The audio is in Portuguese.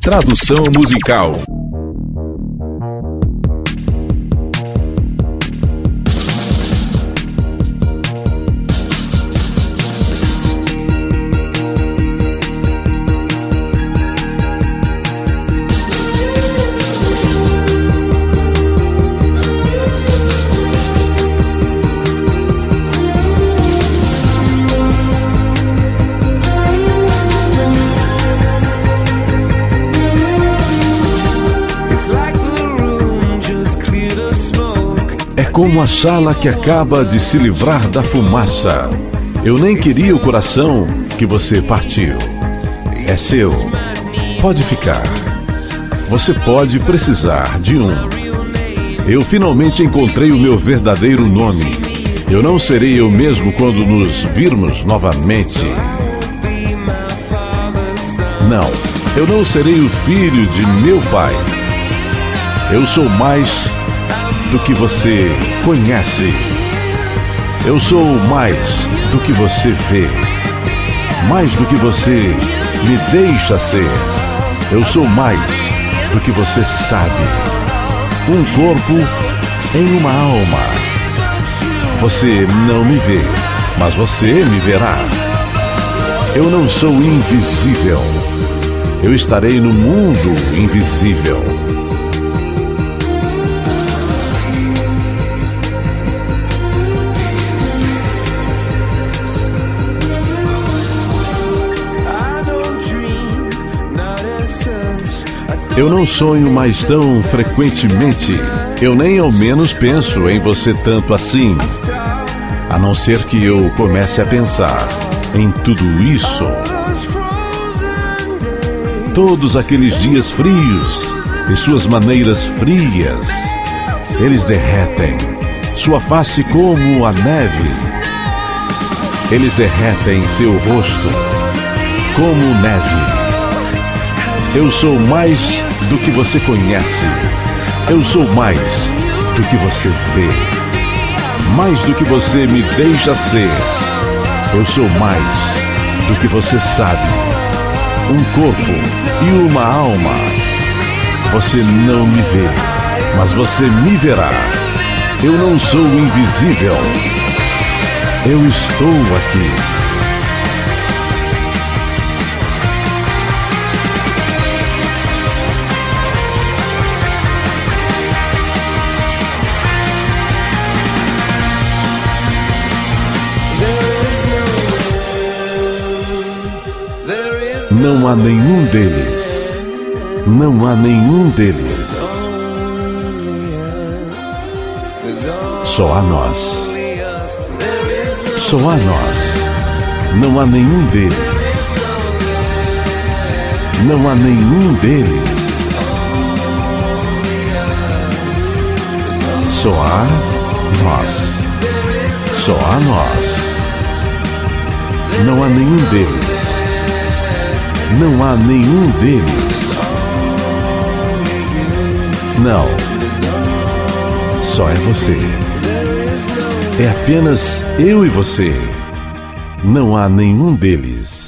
Tradução musical. Como a sala que acaba de se livrar da fumaça. Eu nem queria o coração que você partiu. É seu. Pode ficar. Você pode precisar de um. Eu finalmente encontrei o meu verdadeiro nome. Eu não serei eu mesmo quando nos virmos novamente. Não, eu não serei o filho de meu pai. Eu sou mais do que você conhece. Eu sou mais do que você vê, mais do que você me deixa ser. Eu sou mais do que você sabe. Um corpo em uma alma. Você não me vê, mas você me verá. Eu não sou invisível. Eu estarei no mundo invisível. Eu não sonho mais tão frequentemente. Eu nem ao menos penso em você tanto assim. A não ser que eu comece a pensar em tudo isso. Todos aqueles dias frios e suas maneiras frias, eles derretem sua face como a neve. Eles derretem seu rosto como neve. Eu sou mais do que você conhece. Eu sou mais do que você vê. Mais do que você me deixa ser. Eu sou mais do que você sabe. Um corpo e uma alma. Você não me vê, mas você me verá. Eu não sou invisível. Eu estou aqui. Não há nenhum deles. Não há nenhum deles. Só há nós. Só há nós. Não há nenhum deles. Não há nenhum deles. Só há nós. Só há nós. Não há nenhum deles. Não há nenhum deles. Não. Só é você. É apenas eu e você. Não há nenhum deles.